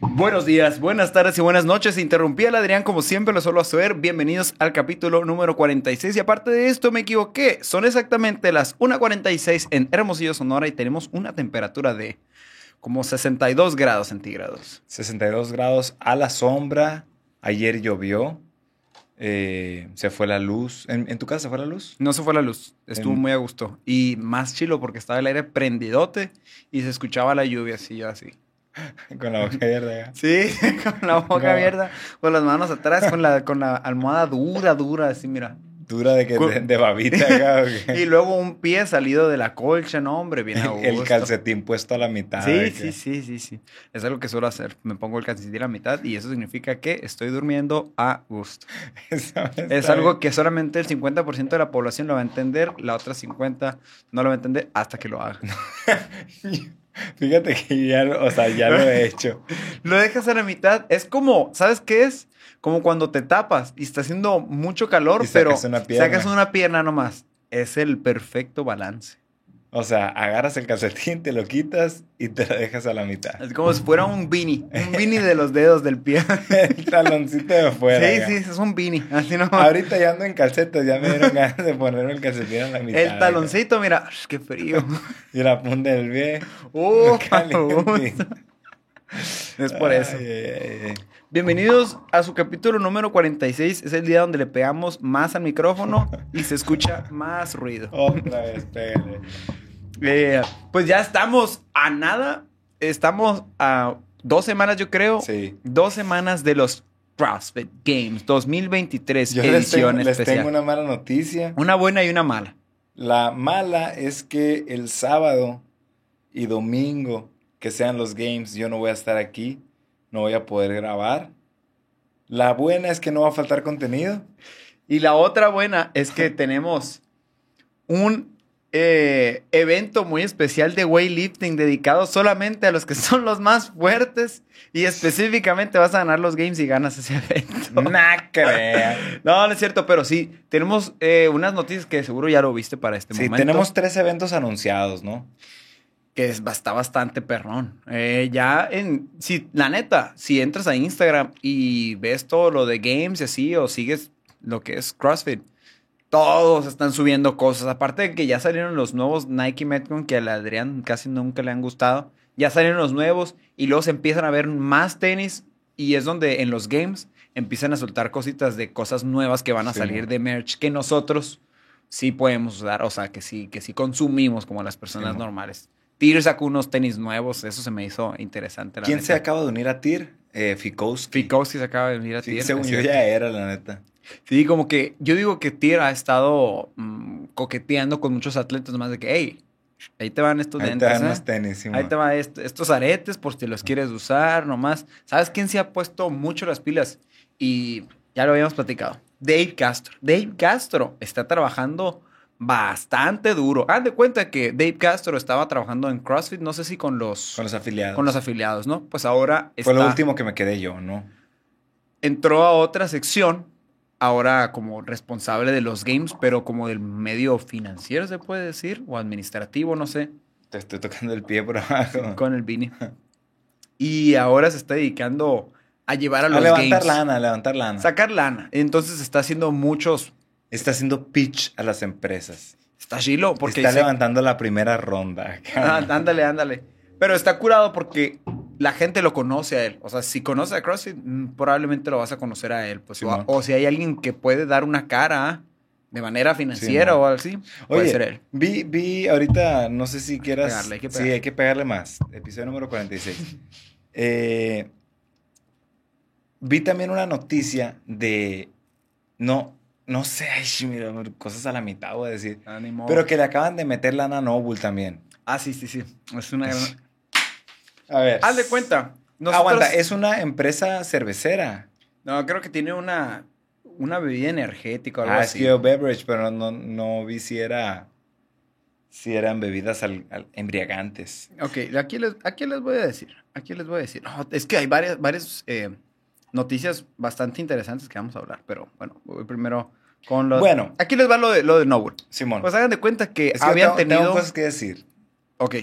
Buenos días, buenas tardes y buenas noches. Interrumpí al Adrián como siempre lo suelo hacer. Bienvenidos al capítulo número 46. Y aparte de esto me equivoqué. Son exactamente las 1.46 en Hermosillo, Sonora y tenemos una temperatura de como 62 grados centígrados. 62 grados a la sombra. Ayer llovió. eh, se fue la luz. ¿En, en tu casa se fue la luz? No se fue la luz, estuvo En- muy a gusto. Y más chilo porque estaba el aire prendidote y se escuchaba la lluvia así, así. Con la boca abierta. Sí, con la boca No. abierta, con las manos atrás, con la, con la almohada dura, dura, así, mira. Dura de, que, de, de babita acá. Y luego un pie salido de la colcha, no, hombre, bien a El calcetín puesto a la mitad. Sí, sí, que- sí, sí, sí. Es algo que suelo hacer. Me pongo el calcetín a la mitad y eso significa que estoy durmiendo a gusto. Eso Es algo bien. que solamente el 50% de la población lo va a entender, la otra 50% no lo va a entender hasta que lo haga. Fíjate que ya, lo- o sea, ya lo he hecho. Lo dejas a la mitad. Es como, ¿sabes qué es? Como cuando te tapas y está haciendo mucho calor, Y sacas pero una pierna. sacas una pierna nomás. Es el perfecto balance. O sea, agarras el calcetín, te lo quitas y te lo dejas a la mitad. Es como si fuera un beanie. Un beanie de los dedos del pie. El taloncito de afuera. sí, acá. sí, es un beanie. Así nomás. Ahorita ya ando en calcetas, ya me dieron ganas de ponerme el calcetín a la mitad. El acá. taloncito, mira, qué frío. Y la punta del pie. Uh, caliente. es por eso. Ay, ay, ay. Bienvenidos a su capítulo número 46. Es el día donde le pegamos más al micrófono y se escucha más ruido. Otra vez, pégale. Eh, pues ya estamos a nada. Estamos a dos semanas, yo creo. Sí. Dos semanas de los CrossFit Games 2023 Yo les tengo, edición les especial. tengo una mala noticia. Una buena y una mala. La mala es que el sábado y domingo, que sean los games, yo no voy a estar aquí, no voy a poder grabar. La buena es que no va a faltar contenido. Y la otra buena es que tenemos un eh, evento muy especial de weightlifting dedicado solamente a los que son los más fuertes y específicamente vas a ganar los games y ganas ese evento. Nah. No, no es cierto, pero sí, tenemos eh, unas noticias que seguro ya lo viste para este Sí, momento. tenemos tres eventos anunciados, ¿no? que es, está bastante perrón. Eh, ya en, si, la neta, si entras a Instagram y ves todo lo de games y así, o sigues lo que es CrossFit, todos están subiendo cosas. Aparte de que ya salieron los nuevos Nike Metcon que al Adrián casi nunca le han gustado. Ya salieron los nuevos y luego se empiezan a ver más tenis y es donde en los games empiezan a soltar cositas de cosas nuevas que van a Sí, salir de merch que nosotros sí podemos usar, o sea, que sí, que sí consumimos como las personas normales. Tir sacó unos tenis nuevos, eso se me hizo interesante. La ¿Quién neta. se acaba de unir a TIR? Eh, Fikowski. Fikowski se acaba de venir a Sí, Tir. según yo ya era, la neta. Sí, como que yo digo que Tir ha estado mm, coqueteando con muchos atletas más de que, hey, ahí te van estos Ahí te lentes, dan ¿eh? tenis, sí, Ahí te van estos aretes por si los quieres usar nomás. ¿Sabes quién se ha puesto mucho las pilas? Y ya lo habíamos platicado. Dave Castro. Dave Castro está trabajando bastante duro. Haz de cuenta que Dave Castro estaba trabajando en CrossFit, no sé si con los, Con los afiliados. con los afiliados, ¿no? Pues ahora Fue lo último que me quedé yo, ¿no? entró a otra sección, ahora como responsable de los games, pero como del medio financiero, se puede decir, o administrativo, no sé. Te estoy tocando el pie por abajo. con el Vini. Y ahora se está dedicando a llevar a A los levantar games. lana, a levantar lana. Sacar lana. Entonces está haciendo muchos. Está haciendo pitch a las empresas. Está chilo porque está dice- levantando la primera ronda. Ah, ándale, ándale. Pero está curado porque la gente lo conoce a él. O sea, si conoce a CrossFit, mm, probablemente lo vas a conocer a él. Pues, Sí, o, si hay alguien que puede dar una cara de manera financiera o algo así, puede Oye, ser él. vi, vi ahorita, no sé si quieras. pegarle, hay que Sí, pegarle. hay que pegarle más. Episodio número 46. Eh, vi también una noticia de. No, no sé, ay, sí, mira, cosas a la mitad voy a decir. Pero que le acaban de meter lana a Noble también. Ah, sí, sí, sí. Es una gran... A ver. Haz de cuenta. Nosotros... Aguanta, es una empresa cervecera. No, creo que tiene una, una bebida energética o algo Ah, así. es que beverage, pero no, no vi si era. Si eran bebidas al- al- embriagantes. Ok, aquí les, aquí les voy a decir. Aquí les voy a decir. No, es que hay varias, varias eh, noticias bastante interesantes que vamos a hablar. Pero bueno, voy primero con los. Bueno. Aquí les va lo de, lo de Noble. Simón. Pues hagan de cuenta que es que habían tengo, tengo tenido. cosas que decir. Ok.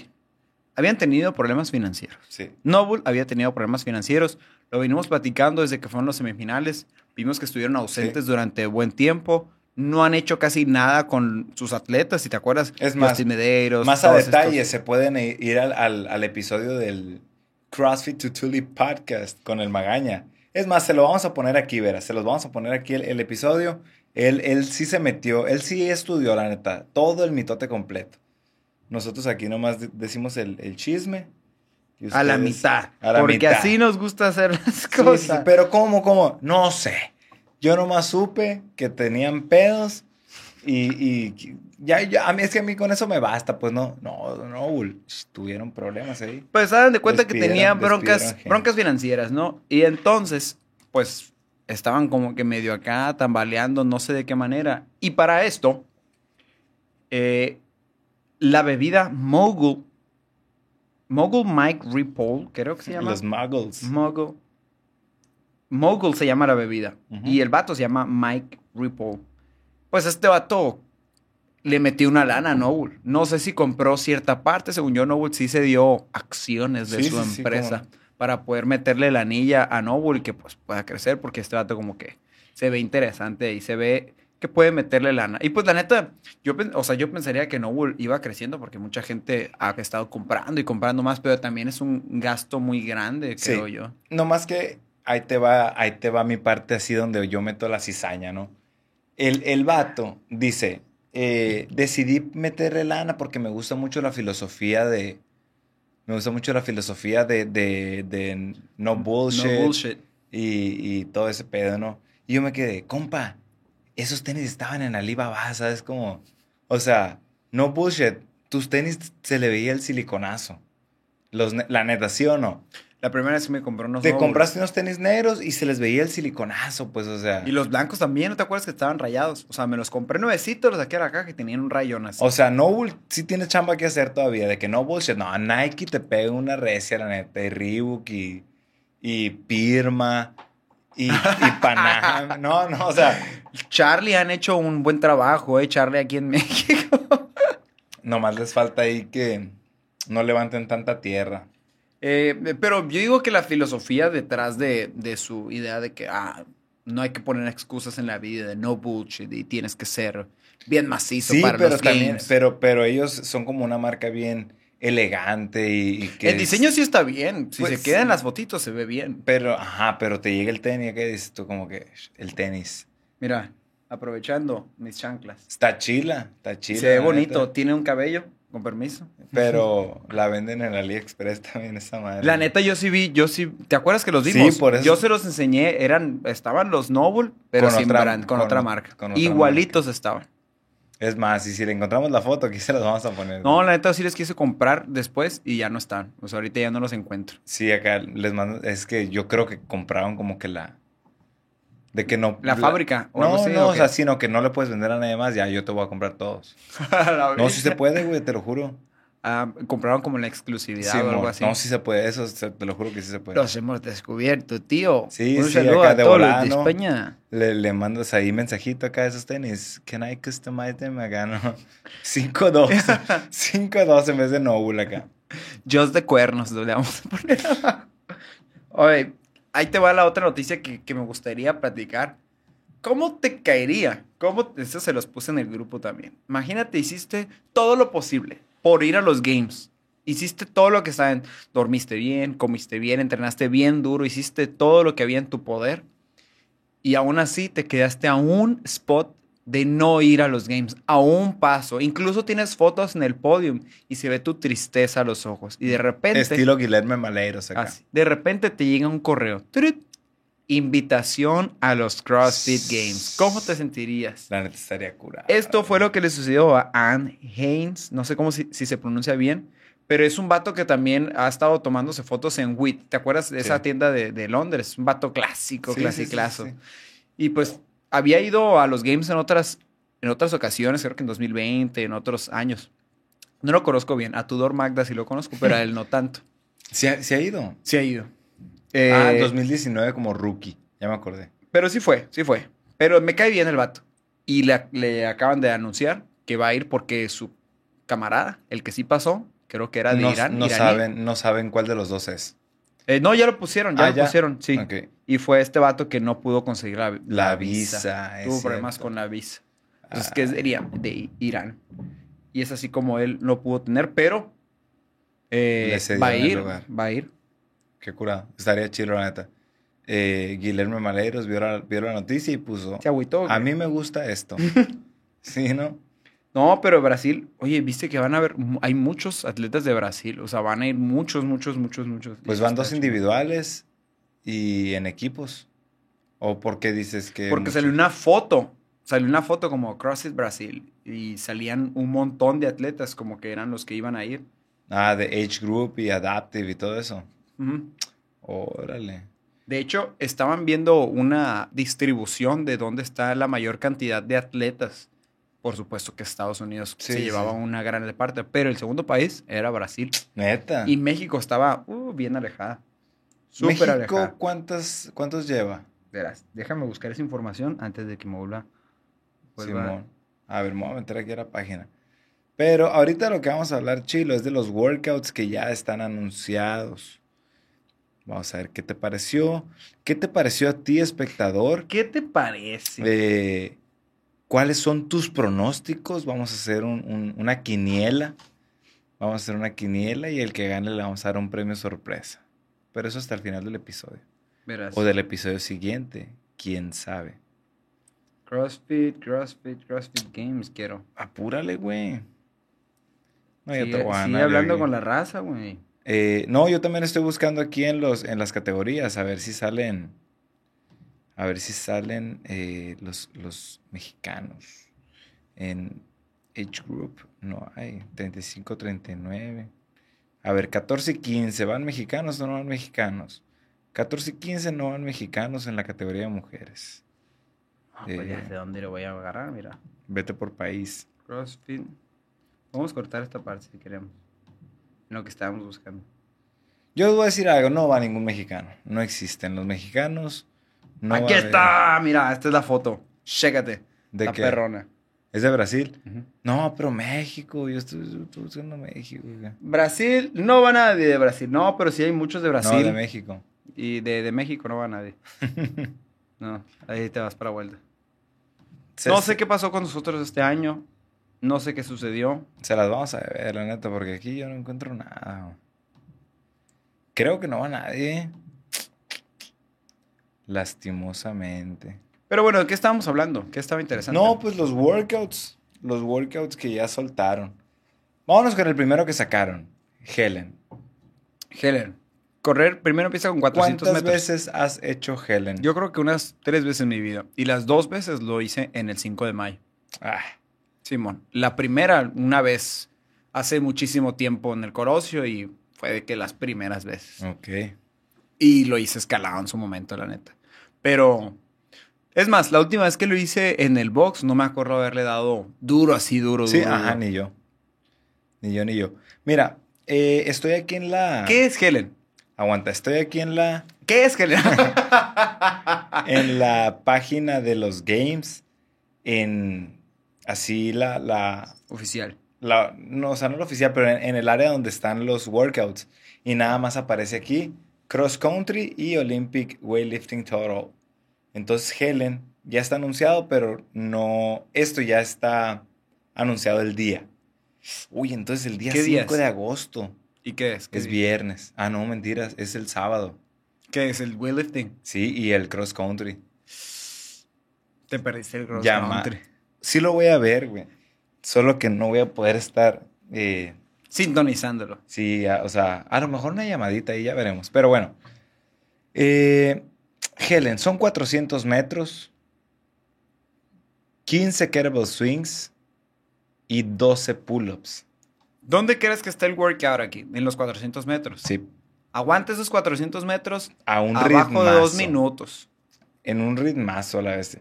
Habían tenido problemas financieros. Sí. Noble había tenido problemas financieros. Lo venimos platicando desde que fueron los semifinales. Vimos que estuvieron ausentes durante buen tiempo. No han hecho casi nada con sus atletas, si te acuerdas. Es más, Los Medeiros. Más a detalle, estos. se pueden ir al, al- al episodio del CrossFit Tutuli Podcast con el Magaña. Es más, se lo vamos a poner aquí, verás. Se los vamos a poner aquí el, el episodio. Él, él sí se metió, él sí estudió, la neta, todo el mitote completo. Nosotros aquí nomás de- decimos el, el chisme. y A la ustedes- mitad. a la porque mitad. así nos gusta hacer las Sí, sí, cosas. sí, pero ¿cómo, cómo? No sé. Yo nomás supe que tenían pedos y, y ya, ya, a mí es que a mí con eso me basta, pues no, no, no, tuvieron problemas ahí. Pues hagan de cuenta que tenían broncas, broncas financieras, ¿no? Y entonces, pues, estaban como que medio acá, tambaleando, no sé de qué manera. Y para esto, eh, la bebida Mogul, Mogul Mike Ripoll, creo que se llama. Los muggles. Mogul. Mogul se llama la bebida. Y el vato se llama Mike Ripoll. Pues este vato le metió una lana a Noble. No sé si compró cierta parte. Según yo, Noble sí se dio acciones de Sí, su sí, sí, empresa para poder meterle la anilla a Noble y que pues pueda crecer porque este vato como que se ve interesante y se ve que puede meterle lana. Y pues la neta, yo, o sea, yo pensaría que Noble iba creciendo porque mucha gente ha estado comprando y comprando más, pero también es un gasto muy grande, Sí. creo yo. No más que ahí te va, ahí te va mi parte así donde yo meto la cizaña, ¿no? El, el vato dice, eh, decidí meterle lana porque me gusta mucho la filosofía de... Me gusta mucho la filosofía de, de, de no bullshit. No bullshit. y, y todo ese pedo, ¿no? Y yo me quedé, compa, esos tenis estaban en Alibaba, ¿sabes? Como, o sea, no bullshit, tus tenis se le veía el siliconazo. Los, la neta, ¿sí o no? La primera vez que me compré unos Te compraste unos tenis negros y se les veía el siliconazo, pues, o sea. Y los blancos también, ¿no te acuerdas que estaban rayados? O sea, me los compré nuevecitos, los saqué de la caja y tenían un rayón así. O sea, no bull- sí tienes chamba que hacer todavía, de que no bullshit. No, Nike te pega una recia, la neta, y Reebok y, y Pirma y, y Panam. No, no, o sea, Charlie han hecho un buen trabajo, ¿eh? Charlie aquí en México. nomás les falta ahí que no levanten tanta tierra. Eh, pero yo digo que la filosofía detrás de, de su idea de que ah, no hay que poner excusas en la vida, de no bullshit y tienes que ser bien macizo Sí, para pero los también, games. pero, pero ellos son como una marca bien elegante y, y que El diseño sí está bien. Si Pues, se quedan sí. las fotitos, se ve bien. Pero, ajá, pero te llega el tenis, ¿qué dices tú? Como que el tenis. Mira, aprovechando mis chanclas. Está chila, está chila. se ve bonito. neta. Tiene un cabello, con permiso. Pero la venden en AliExpress también esa madre. La neta, yo sí vi, yo sí. ¿Te acuerdas que los Sí, vimos? por eso. Yo se los enseñé, eran, estaban los Noble, pero Con sin otra- brand, con, con- otra marca. con otra Igualitos estaban. Es más, y si le encontramos la foto, aquí se las vamos a poner. No, la neta sí les quise comprar después y ya no están. O sea, ahorita ya no los encuentro. Sí, acá les mando. Es que yo creo que compraron como que la. De que no. La fábrica, o No, no, ¿o o sea, sino que no le puedes vender a nadie más. Ya, yo te voy a comprar todos. No, sí se puede, güey, te lo juro. Ah, compraron como la exclusividad Sí, o algo así. No, sí se puede, eso te lo juro que sí se puede. Los hemos descubierto, tío. Sí, Un sí, saludo acá a de todos los de. España. Le, le mandas ahí mensajito acá de esos tenis. Can I customize them acá? No. 5-2. 5-2 en vez de Noble acá. Just de cuernos, le vamos a poner. Oye, ahí te va la otra noticia que, que me gustaría platicar. ¿Cómo te caería? ¿Cómo? Eso se los puse en el grupo también. Imagínate, hiciste todo lo posible por ir a los games. Hiciste todo lo que saben. Dormiste bien, comiste bien, entrenaste bien duro, hiciste todo lo que había en tu poder. Y aún así te quedaste a un spot de no ir a los games, a un paso. Incluso tienes fotos en el podium y se ve tu tristeza a los ojos. Y de repente, Estilo Guillermo Maleiros acá. así, de repente te llega un correo. Invitación a los CrossFit Games. ¿Cómo te sentirías? La neta estaría curada. Esto fue lo que le sucedió a Anne Haynes. No sé cómo si, si se pronuncia bien, pero es un vato que también ha estado tomándose fotos en WIT. ¿Te acuerdas de esa Sí. tienda de, de Londres? Un vato clásico, Sí, clasiclazo. sí. Y pues había ido a los games en otras, en otras ocasiones, creo que en 2020, en otros años. No lo conozco bien. A Tudor Magda sí lo conozco, pero a él no tanto. ¿Sí ha, ido? Sí ha ido. Ah, Eh, 2019 como rookie. Ya me acordé. Pero sí fue, sí fue. Pero me cae bien el vato. Y le, le acaban de anunciar que va a ir porque su camarada, el que sí pasó, Creo que era de no, Irán. no iraní. saben, no saben cuál de los dos es. Eh, no, ya lo pusieron, ya Ah, lo ya. pusieron, sí. Y fue este vato que no pudo conseguir la, La visa, Tuvo problemas cierto. con la visa. Entonces, Ah. que es de Irán, de Irán. Y es así como él no pudo tener, pero eh, va a ir, va a ir. Qué curado. Estaría chido, la neta. Eh, Guillermo Maleiros vio la, vio la noticia y puso. Se agüitó. A mí me gusta esto. sí, ¿no? No, pero Brasil, oye, viste que van a haber, hay muchos atletas de Brasil, o sea, van a ir muchos, muchos, muchos, muchos. Pues van dos individuales y en equipos. ¿O por qué dices que.? Porque muchos? salió una foto, salió una foto como CrossFit Brasil y salían un montón de atletas como que eran los que iban a ir. Ah, de Age Group y Adaptive y todo eso. Órale. De hecho, estaban viendo una distribución de dónde está la mayor cantidad de atletas. Por supuesto que Estados Unidos Sí, se sí. llevaba una gran parte, pero el segundo país era Brasil. Neta. Y México estaba uh, bien alejada. Súper México, alejada. ¿cuántas, ¿cuántos lleva? Verás, déjame buscar esa información antes de que me vuelva. vuelva- Simón. A ver, me voy a meter aquí a la página. Pero ahorita lo que vamos a hablar, Chilo, es de los workouts que ya están anunciados. Vamos a ver qué te pareció. ¿Qué te pareció a ti, espectador? ¿Qué te parece? Eh, ¿Cuáles son tus pronósticos? Vamos a hacer un- un- una quiniela. Vamos a hacer una quiniela y el que gane le vamos a dar un premio sorpresa. Pero eso hasta el final del episodio. Verás. O del episodio siguiente. ¿Quién sabe? CrossFit, CrossFit, CrossFit Games quiero. Apúrale, güey. No, yo sigue te voy a hablando con la raza, güey. Eh, no, yo también estoy buscando aquí en, los, en las categorías a ver si salen. A ver si salen eh, los, los mexicanos. En Age Group no hay. 35, 39. A ver, 14 y 15. ¿Van mexicanos o no van mexicanos? 14 y 15 no van mexicanos en la categoría de mujeres. Ah, pues Eh. sé dónde lo voy a agarrar, mira. Vete por país. CrossFit. Vamos a cortar esta parte si queremos. Lo que estábamos buscando. Yo os voy a decir algo, no va ningún mexicano. No existen los mexicanos. No Aquí haber- está, mira, esta es la foto. Chécate. ¿De la qué? perrona. ¿Es de Brasil? No, pero México. Yo estoy, estoy buscando México. Brasil, no va nadie de Brasil. No, pero sí hay muchos de Brasil. No, de México. Y de, de México no va nadie. no, ahí te vas para vuelta. Se, No sé qué pasó con nosotros este año. No sé qué sucedió. Se las vamos a ver, la neta, porque aquí yo no encuentro nada. Creo que no va nadie. Lastimosamente. Pero bueno, ¿de qué estábamos hablando? ¿Qué estaba interesante? No, pues los workouts. Los workouts que ya soltaron. Vámonos con el primero que sacaron. Helen. Helen. Correr primero empieza con 400 ¿Cuántas metros. veces has hecho Helen? Yo creo que unas tres veces en mi vida. Y las dos veces lo hice en el 5 de mayo. Ah, Simón. La primera, una vez, hace muchísimo tiempo en el Corosio y fue de que las primeras veces. ok. Y lo hice escalado en su momento, la neta. Pero, es más, la última vez que lo hice en el box, no me acuerdo haberle dado duro, así duro, Sí, duro, ajá, duro. ni yo. Ni yo, ni yo. Mira, eh, estoy aquí en la... ¿Qué es Helen? Aguanta, estoy aquí en la... ¿Qué es Helen? en la página de los games, en así la, la, Oficial. la- no, o sea, no la oficial, pero en, en el área donde están los workouts. Y nada más aparece aquí cross country y Olympic weightlifting total. Entonces Helen ya está anunciado, pero no, esto ya está anunciado el día. Uy, entonces el día ¿Qué día 5 es? de agosto ¿Y qué es? ¿Qué es viernes. Ah, no, mentiras, es el sábado. ¿Qué es el weightlifting? Sí, y el cross country. Te perdiste el cross Llama- country. Sí lo voy a ver, güey. Solo que no voy a poder estar. eh, Sintonizándolo. sí, a- o sea, a lo mejor una llamadita y ya veremos. Pero bueno. Eh, Helen, son 400 metros, 15 kettlebell swings y 12 pull-ups. ¿Dónde crees que está el workout aquí? En los 400 metros. Sí, Aguanta esos 400 metros a un abajo de dos ritmazo, minutos. En un ritmazo a la vez.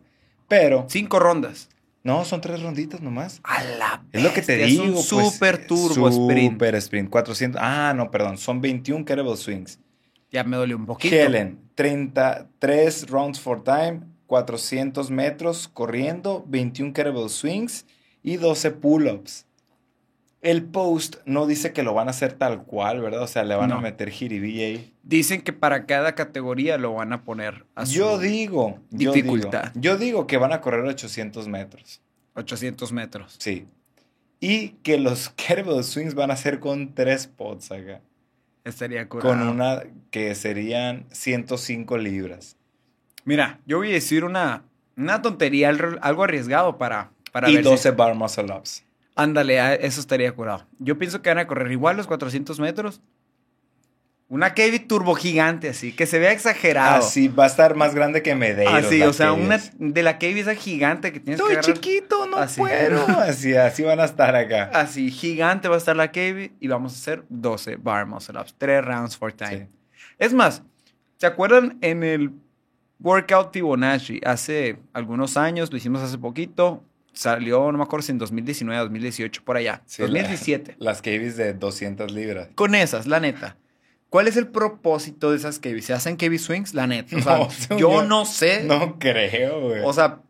Pero, Cinco rondas. No, son tres ronditas nomás. A la Es lo que te digo. Es un pues, super turbo sprint. Super sprint. 400. Ah, no, perdón. Son 21 kettlebell swings. Ya me dolió un poquito. Helen, 33 rounds for time, 400 metros corriendo, 21 kettlebell swings y 12 pull-ups. El post no dice que lo van a hacer tal cual, ¿verdad? O sea, le van a meter jiribilla ahí. Dicen que para cada categoría lo van a poner a su Yo digo, yo dificultad. digo, yo digo que van a correr 800 metros. 800 metros. Sí. Y que los Kettlebell Swings van a ser con tres pods acá. Estaría curado. Con una que serían 105 libras. Mira, yo voy a decir una, una tontería, al- algo arriesgado para, para y ver si- 12 bar muscle ups. Ándale, eso estaría curado. Yo pienso que van a correr igual los 400 metros. Una Kevi turbo gigante así, que se vea exagerado. Así va a estar más grande que Medeiros. Así, o sea, una de la Kevi esa gigante que tienes Estoy que agarrar. chiquito, no Así. puedo. Así, así van a estar acá. Así, gigante va a estar la Kevi y vamos a hacer 12 bar muscle ups, 3 rounds for time. Sí. Es más, ¿se acuerdan en el Workout Fibonacci? Hace algunos años, lo hicimos hace poquito, salió, no me acuerdo si en 2019, 2018, por allá. Sí, 2017. la- las Kevis de 200 libras. Con esas, la neta. ¿Cuál es el propósito de esas Kevis? ¿Se hacen Kevi Swings? La neta. O sea, No, yo no sé. No creo, güey. O sea,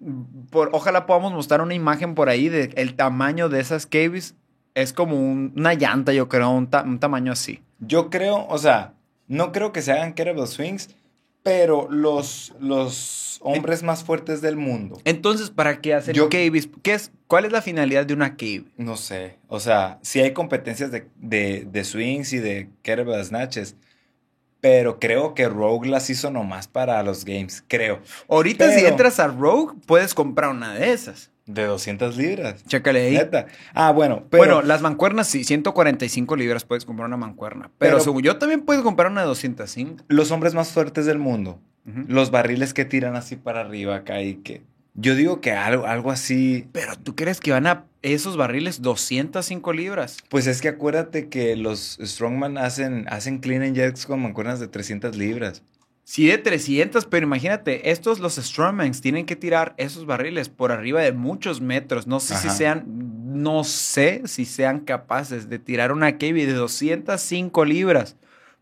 por, ojalá podamos mostrar una imagen por ahí de el tamaño de esas Kevis. Es como un- una llanta, yo creo, un, ta- un tamaño así. Yo creo, o sea, no creo que se hagan kettlebell swings, pero los, los hombres más fuertes del mundo, Entonces, ¿para qué hacer Yo-? ¿Qué es, ¿Cuál es la finalidad de una Kevi? no sé, o sea, sí hay competencias de, de, de swings y de kettlebell snatches, pero creo que Rogue las hizo nomás para los games, creo. Ahorita si entras a Rogue, puedes comprar una de esas. De 200 libras. Chécale ahí. Neta. Ah, bueno, pero bueno, las mancuernas sí, 145 libras puedes comprar una mancuerna. Pero, Pero- según yo también puedes comprar una de 205. los hombres más fuertes del mundo, los barriles que tiran así para arriba acá y que... Yo digo que algo, algo así Pero tú crees que van a esos barriles 205 libras. Pues es que acuérdate que los Strongman hacen, hacen clean and jerks con mancuernas de 300 libras. Sí, de 300, pero imagínate, estos, los Strongmans, tienen que tirar esos barriles por arriba de muchos metros. No sé si sean, no sé si sean capaces de tirar una Kevi de 205 libras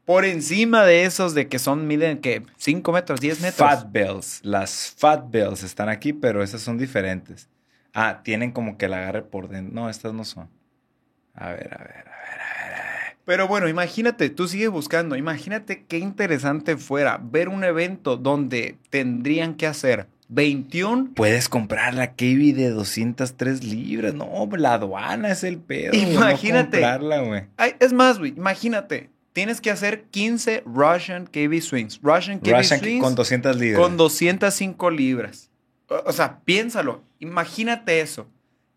por encima de esos de que son, miden, que 5 metros, 10 metros. Fat bells. Las fat bells están aquí, pero esas son diferentes. Ah, tienen como que el agarre por dentro. No, estas no son. A ver, a ver. Pero bueno, imagínate, tú sigues buscando, imagínate qué interesante fuera ver un evento donde tendrían que hacer 21 Puedes comprar la KB de 203 libras. No, la aduana es el pedo. no Imagínate. comprarla. Ay, es más, güey, imagínate, tienes que hacer 15 Russian KB Swings. Russian KB Russian Swings con 200 libras. con 205 libras. O, o sea, piénsalo, imagínate eso.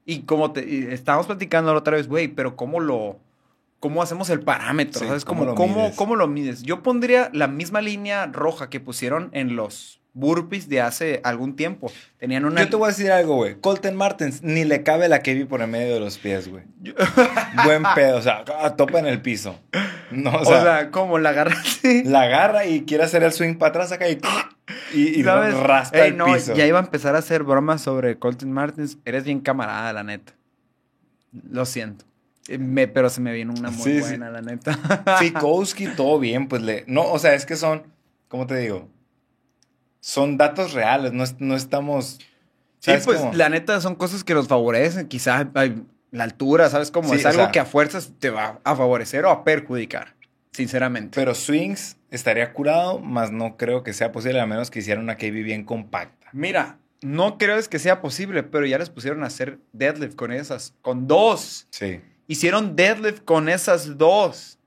Y como te y estábamos platicando la otra vez, güey, pero ¿cómo lo... ¿Cómo hacemos el parámetro? Sí, ¿Sabes? ¿cómo ¿Cómo, lo cómo, lo mides? Yo pondría la misma línea roja que pusieron en los burpees de hace algún tiempo. Tenían una... Yo te voy a decir algo, güey. Colton Martens ni le cabe la KB por en medio de los pies, güey. Yo- Buen pedo, o sea, topa en el piso. No, o o sea, sea, como la agarraste. la agarra y quiere hacer el swing para atrás acá y, y, y ¿Sabes? Ey, el no, piso. ya iba a empezar a hacer bromas sobre Colton Martins. Eres bien camarada, la neta. Lo siento. Eh, me- pero se me viene una muy Sí, sí. buena, la neta. Fikowski, todo bien, pues le. No, o sea, es que son, ¿cómo te digo? Son datos reales, no, es- no estamos. Sí, ¿sabes pues cómo? la neta son cosas que los favorecen. Quizás la altura, ¿sabes cómo? Sí, es algo sea- que a fuerzas te va a favorecer o a perjudicar, sinceramente. Pero swings estaría curado, más no creo que sea posible, a menos que hicieran una KB bien compacta. Mira, no creo es que sea posible, pero ya les pusieron a hacer deadlift con esas, con dos. Sí. Hicieron deadlift con esas dos.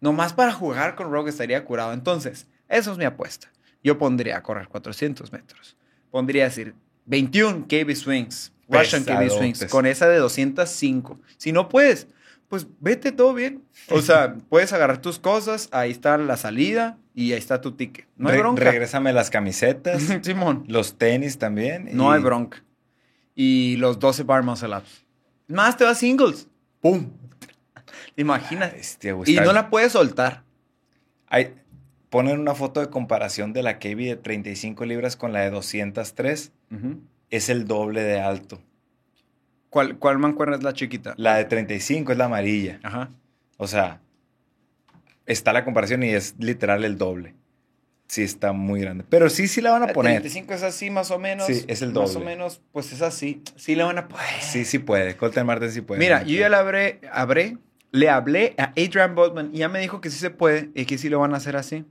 Nomás para jugar con Rogue estaría curado. Entonces, eso es mi apuesta. Yo pondría a correr 400 metros. Pondría a decir 21 KB swings. Russian KB swings. Con esa de 205. Si no puedes, pues vete todo bien. O sea, puedes agarrar tus cosas. Ahí está la salida y ahí está tu ticket. No hay Re- bronca. regrésame las camisetas, Simón. los tenis también. No y- hay bronca. Y los 12 bar muscle ups. Más te vas singles. ¡Pum! Imagínate. Bestia, güey, Y no la puedes soltar. Hay, ponen una foto de comparación de la KB de 35 libras con la de 203. Es el doble de alto. ¿Cuál, ¿Cuál mancuerna es la chiquita? La de 35 es la amarilla. Ajá. O sea, está la comparación y es literal el doble. Sí está muy grande. Pero sí, sí la van a poner. 35 es así, más o menos. Sí, es el Más o doble. menos, pues es así. Sí la van a poner. Sí, sí puede. Colton Martin sí puede. Mira, yo ya le habré, habré, le hablé a Adrian Botman y ya me dijo que sí se puede y que sí lo van a hacer así.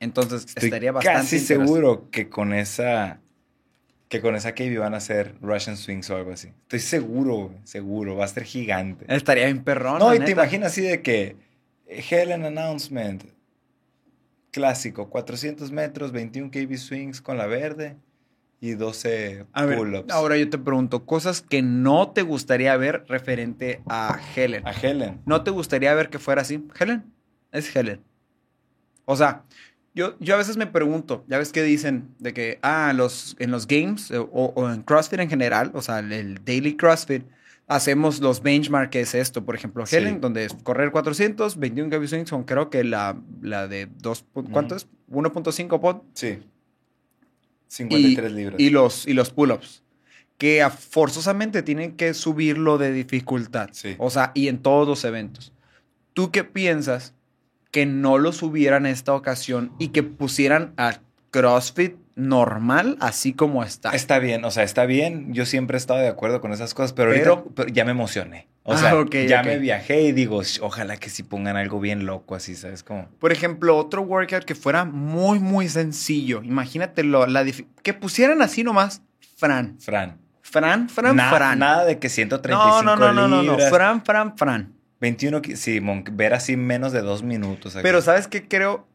Entonces, Estoy estaría bastante casi seguro que con esa que con esa KB van a hacer Russian Swings o algo así. Estoy seguro, seguro, va a ser gigante. Estaría bien perrón. no, la y te imaginas así de que eh, Helen Announcement clásico, 400 metros, 21 KB swings con la verde y 12 A ver, pull-ups. ahora yo te pregunto, cosas que no te gustaría ver referente a Helen. a Helen. ¿No te gustaría ver que fuera así? Helen, es Helen. O sea, yo, yo a veces me pregunto, ya ves que dicen de que, ah, los, en los games eh, o, o en CrossFit en general, o sea, el, el daily CrossFit, hacemos los benchmark, que es esto, por ejemplo, Sí. Helen, donde es correr 400, 21 kb swings, son creo que la, la de 2, ¿cuánto es? 1.5 pod Sí. 53 libras. y los, y los pull-ups. Que a- forzosamente tienen que subirlo de dificultad. Sí. O sea, y en todos los eventos. ¿Tú qué piensas que no lo subieran esta ocasión y que pusieran a CrossFit normal así como está? Está bien, o sea, está bien. Yo siempre he estado de acuerdo con esas cosas, pero, Pero- ahorita pero ya me emocioné. O Ah, sea, ya me viajé y digo, "Sh, ojalá que sí pongan algo bien loco así, ¿sabes? Como, Por ejemplo, otro workout que fuera muy, muy sencillo. Imagínate lo, la que pusieran así nomás Fran. Fran. Fran, Fran, Na- Fran. Nada de que 135 no, no, no, no, no, no. libras. Fran, Fran, Fran. 21, ki- sí, ver así menos de dos minutos. aquí. Pero ¿sabes qué creo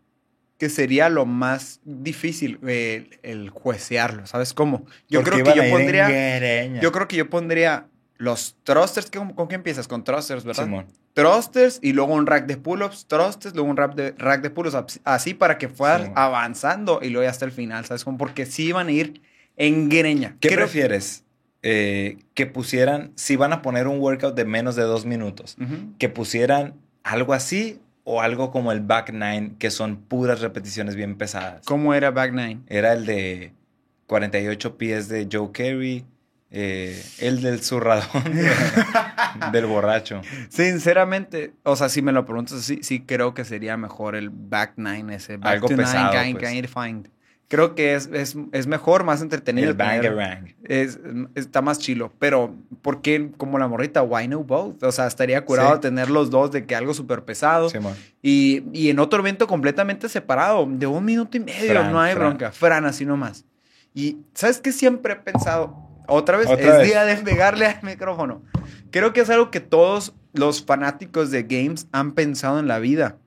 que sería lo más difícil? El, el juecearlo, ¿sabes cómo? Yo Porque creo que yo pondría... Yo creo que yo pondría los thrusters. ¿Con, con qué empiezas? Con thrusters, ¿verdad? Simón. Thrusters y luego un rack de pull-ups, thrusters, luego un rack de, rack de pull-ups, así- para que fueras Simón. avanzando y luego ya hasta el final, ¿sabes? Como porque sí iban a ir en greña. ¿Qué Creo- prefieres? Eh, que pusieran, si van a poner un workout de menos de dos minutos, que pusieran algo así o algo como el back nine, que son puras repeticiones bien pesadas. ¿Cómo era Back Nine? Era el de 48 pies de Joe Carey, eh, el del zurradón de- del borracho. Sinceramente, o sea, si me lo preguntas así, sí creo que sería mejor el back nine, ese back Algo to pesado, nine, kind- pues. kind find. Creo que es, es, es mejor, más entretenido. El tener- bangerang. es, está más chilo. Pero, ¿por qué como la morrita? Why no both? O sea, estaría curado Sí. tener los dos de que algo súper pesado. Simón. Y, y en otro evento completamente separado, de un minuto y medio, Fran, no hay Fran. bronca. Fran, así nomás. Y, ¿sabes qué siempre he pensado? Otra vez, Otra es vez. día de pegarle al micrófono. Creo que es algo que todos los fanáticos de games han pensado en la vida.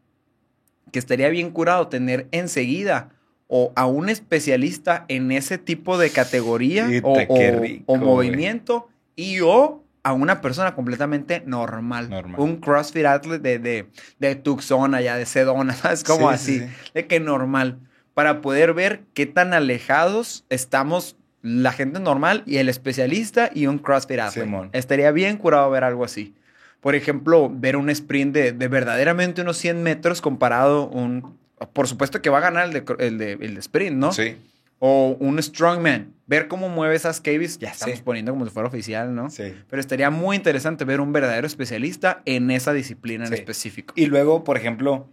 Que estaría bien curado tener enseguida o a un especialista en ese tipo de categoría o, qué o- rico, o güey. movimiento y o a una persona completamente normal. Normal. Un CrossFit athlete de, de, de Tucson, allá de Sedona, ¿sabes? Como Sí, así, sí, sí. de que normal. Para poder ver qué tan alejados estamos la gente normal y el especialista y un CrossFit athlete. Simón. Estaría bien curado ver algo así. Por ejemplo, ver un sprint de, de verdaderamente unos 100 metros comparado un... Por supuesto que va a ganar el de, el de, el de sprint, ¿no? Sí, O un strongman. Ver cómo mueve esas cables. Ya estamos Sí. poniendo como si fuera oficial, ¿no? sí. Pero estaría muy interesante ver un verdadero especialista en esa disciplina en Sí. específico. Y luego, por ejemplo,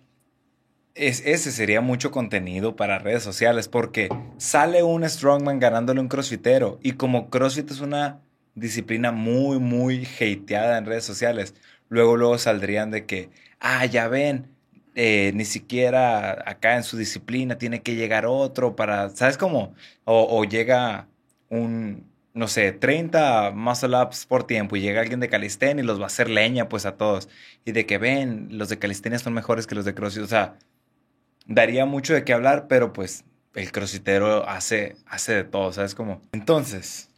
es, ese sería mucho contenido para redes sociales porque sale un strongman ganándole un crossfitero y como crossfit es una disciplina muy, muy hateada en redes sociales, luego, luego saldrían de que, ah, ya ven, eh, ni siquiera acá en su disciplina tiene que llegar otro para, ¿sabes cómo? O, o llega un, no sé, 30 muscle ups por tiempo y llega alguien de calistenia y los va a hacer leña pues a todos. Y de que ven, los de calistenia son mejores que los de crossfit. O sea, daría mucho de qué hablar, pero pues el crossfitero hace, hace de todo, ¿sabes cómo? Entonces...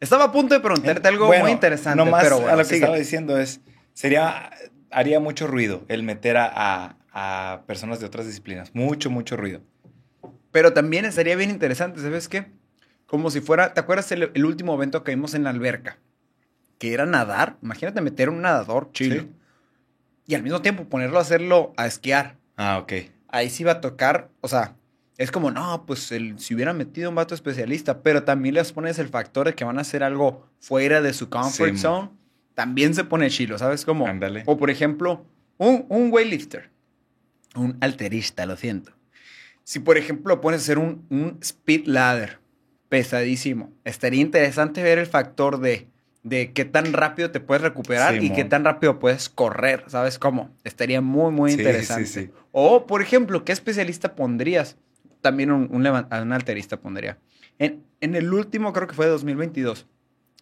Estaba a punto de preguntarte algo bueno, muy interesante, nomás pero bueno, a lo que sigue. estaba diciendo es, sería, haría mucho ruido el meter a, a- a personas de otras disciplinas. Mucho, mucho ruido. Pero también estaría bien interesante, ¿sabes qué? Como si fuera, ¿te acuerdas el, el último evento que vimos en la alberca? Que era nadar. Imagínate meter un nadador chilo. Sí. Y al mismo tiempo ponerlo a hacerlo a esquiar. Ah, ok. Ahí sí va a tocar, o sea, es como, no, pues el, si hubiera metido un vato especialista, pero también les pones el factor de que van a hacer algo fuera de su comfort Sí, zone, también se pone chilo, ¿sabes cómo? Ándale. O por ejemplo, un, un weightlifter, un alterista, lo siento. Si, por ejemplo, pones a hacer un, un speed ladder pesadísimo, estaría interesante ver el factor de, de qué tan rápido te puedes recuperar y Simón. qué tan rápido puedes correr, ¿sabes cómo? Estaría muy, muy Sí, interesante. sí. O, por ejemplo, ¿qué especialista pondrías? También un, un, un alterista pondría. En, en el último, creo que fue de 2022,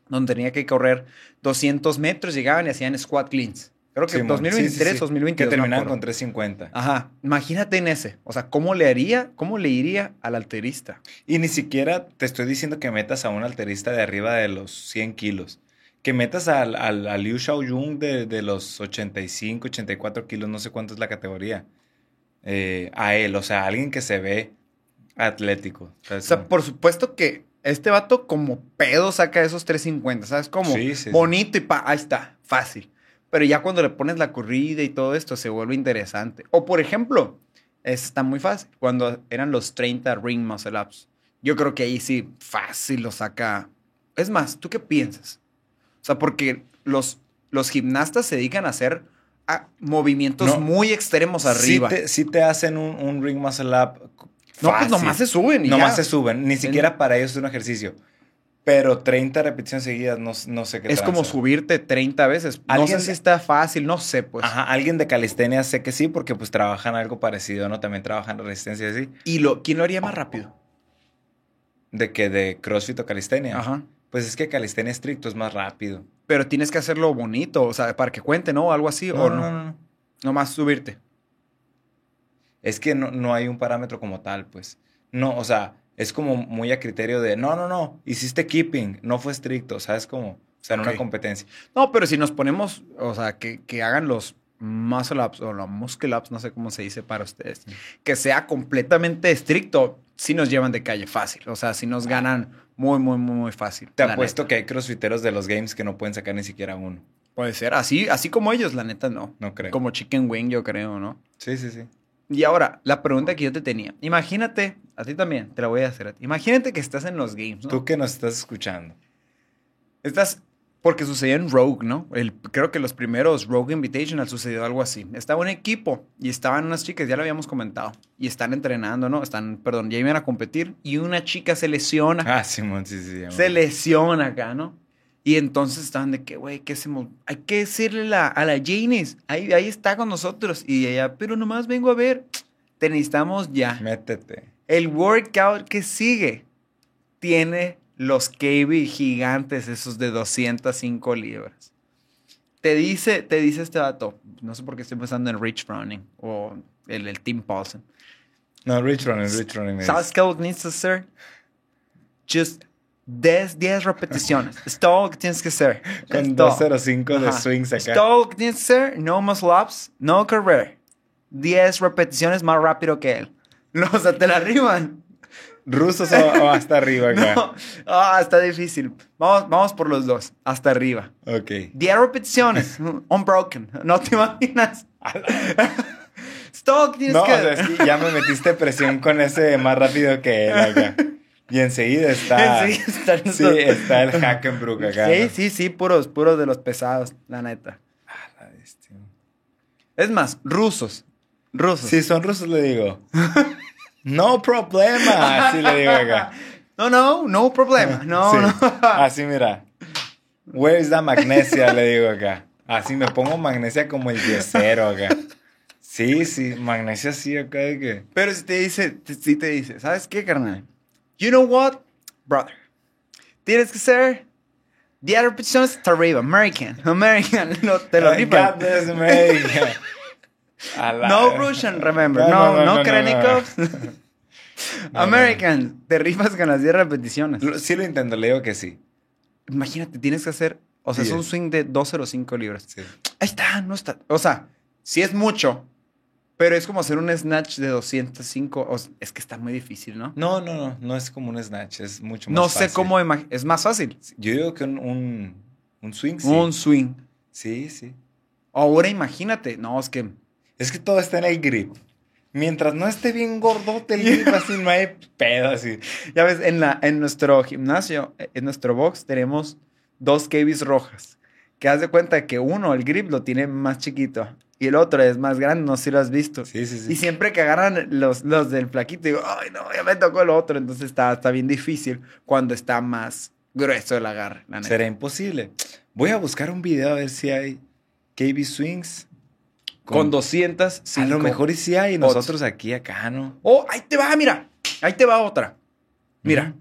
donde tenía que correr 200 metros, llegaban y hacían squat cleans. Creo que Simón. 2023, Sí, sí, sí. 2022. Que no me terminaban acuerdo. con 350. Ajá, imagínate en ese. O sea, ¿cómo le haría, cómo le iría al alterista? Y ni siquiera te estoy diciendo que metas a un alterista de arriba de los 100 kilos. Que metas al, al, a Liu Xiaoyun de, de los 85, 84 kilos, no sé cuánto es la categoría. Eh, a él, o sea, alguien que se ve atlético. O sea, por supuesto que este vato como pedo saca esos 350, ¿sabes? Como Sí, sí, sí. bonito y pa, ahí está, fácil. Pero ya cuando le pones la corrida y todo esto se vuelve interesante. O por ejemplo, está muy fácil, cuando eran los 30 ring muscle ups. Yo creo que ahí sí fácil lo saca. Es más, ¿tú qué piensas? O sea, porque los, los gimnastas se dedican a hacer ah, movimientos No. muy extremos arriba. Sí te, sí te hacen un, un ring muscle up. no, pues nomás se suben y Nomás ya. se suben. Ni siquiera para ellos es un ejercicio. Pero 30 repeticiones seguidas, no, no sé qué Es como subirte 30 veces. No Alguien sé si está fácil, no sé, pues. Ajá, alguien de calistenia sé que sí, porque pues trabajan algo parecido, ¿no? También trabajan resistencia así. ¿Y lo, quién lo haría más rápido? De que de CrossFit o calistenia. Ajá. Pues es que calistenia estricto es más rápido. Pero tienes que hacerlo bonito, o sea, para que cuente, ¿no? Algo así, o no. no, no. Nomás subirte. Es que no, no hay un parámetro como tal, pues. No, o sea, es como muy a criterio de, no, no, no, hiciste keeping, no fue estricto, ¿sabes cómo? O sea, en una competencia. No, pero si nos ponemos, o sea, que, que hagan los muscle ups o los muscle ups, no sé cómo se dice para ustedes, que sea completamente estricto, sí nos llevan de calle fácil. O sea, sí nos ganan muy, muy, muy, muy fácil. Te apuesto neta. que hay crossfiteros de los games que no pueden sacar ni siquiera uno. Puede ser. Así, así como ellos, la neta, no. No creo. Como Chicken Wing, yo creo, ¿no? Sí, sí, sí. Y ahora, la pregunta que yo te tenía. Imagínate, a ti también, te la voy a hacer a ti. Imagínate que estás en los games, ¿no? Tú que nos estás escuchando. Estás, porque sucedió en Rogue, ¿no? El, creo que los primeros Rogue Invitational sucedió algo así. Estaba un equipo y estaban unas chicas, ya lo habíamos comentado, y están entrenando, ¿no? Están, perdón, ya iban a competir y una chica se lesiona. Ah, Simón, sí, sí. se lesiona acá, ¿no? Y entonces estaban de que, güey, ¿qué hacemos? Hay que decirle la- a la Janice, ahí, ahí está con nosotros. Y ella, pero nomás vengo a ver, te necesitamos ya. Métete. El workout que sigue tiene los KB gigantes, esos de 205 libras. Te dice, te dice este dato, no sé por qué estoy pensando en Rich Browning o el, el Tim Paulson. No, Rich Running, Rich Running. me ¿Sabes dice. qué lo que necesitas hacer? Just 10, 10 repeticiones. Es todo lo que tienes que hacer. Con Es todo. 205 de swings Es acá. todo lo que tienes que hacer. No muscle ups, no correr. 10 repeticiones más rápido que él. No, o sea, te la arriban. ¿Rusos o, o hasta arriba acá? No, ah, está difícil. Vamos, vamos por los dos, hasta arriba. Ok. 10 repeticiones, unbroken. No te imaginas. es todo lo que tienes No, o que sea, es que ya me metiste presión con ese más rápido que él acá. Y enseguida está. Enseguida están sí, esos- está el Hackenbrook acá. Sí, sí, sí, puros, puros de los pesados, la neta. Ah, la bestia. Es más, rusos. Rusos. Si son rusos, le digo. No problema. Así le digo acá. No, no, no problema. No, Sí, no. Así, mira. Where is the magnesia? Le digo acá. Así me pongo magnesia como el yesero acá. Sí, sí, magnesia sí acá de que. Pero si te dice, si te dice, ¿sabes qué, carnal? You know what, brother? Tienes que ser 10 repeticiones hasta arriba. American. American. No, te lo la- No Russian, remember. No, No, no, no. American. Te rifas con las 10 repeticiones. Lo- Sí lo intento, le digo que sí. Imagínate, tienes que hacer, o sea, es un 10. swing de 205 libras. sí. Ahí está, no está. O sea, sí es mucho, pero es como hacer un snatch de 205. o es que está muy difícil, ¿no? No, no, no, no es como un snatch, es mucho más No sé fácil. cómo, ima- es más fácil. Yo digo que un, un, un swing, sí. Un swing. Sí, sí. Ahora imagínate, no, es que Es que todo está en el grip. Mientras no esté bien gordote el grip, así no hay pedo, así. Ya ves, en, la, en nuestro gimnasio, en nuestro box, tenemos dos KBs rojas. Que haz de cuenta que uno, el grip, lo tiene más chiquito. Y el otro es más grande, no sé si lo has visto. Sí, sí, Y sí. siempre que agarran los, los del flaquito, digo, ay, no, ya me tocó el otro. Entonces está, está bien difícil cuando está más grueso el agarre, la neta. Será imposible. Voy a buscar un video a ver si hay KB Swings. Con 200, A lo mejor y sí hay. y. Nosotros aquí, acá, ¿no? Oh, ahí te va, mira. Ahí te va otra. Mira.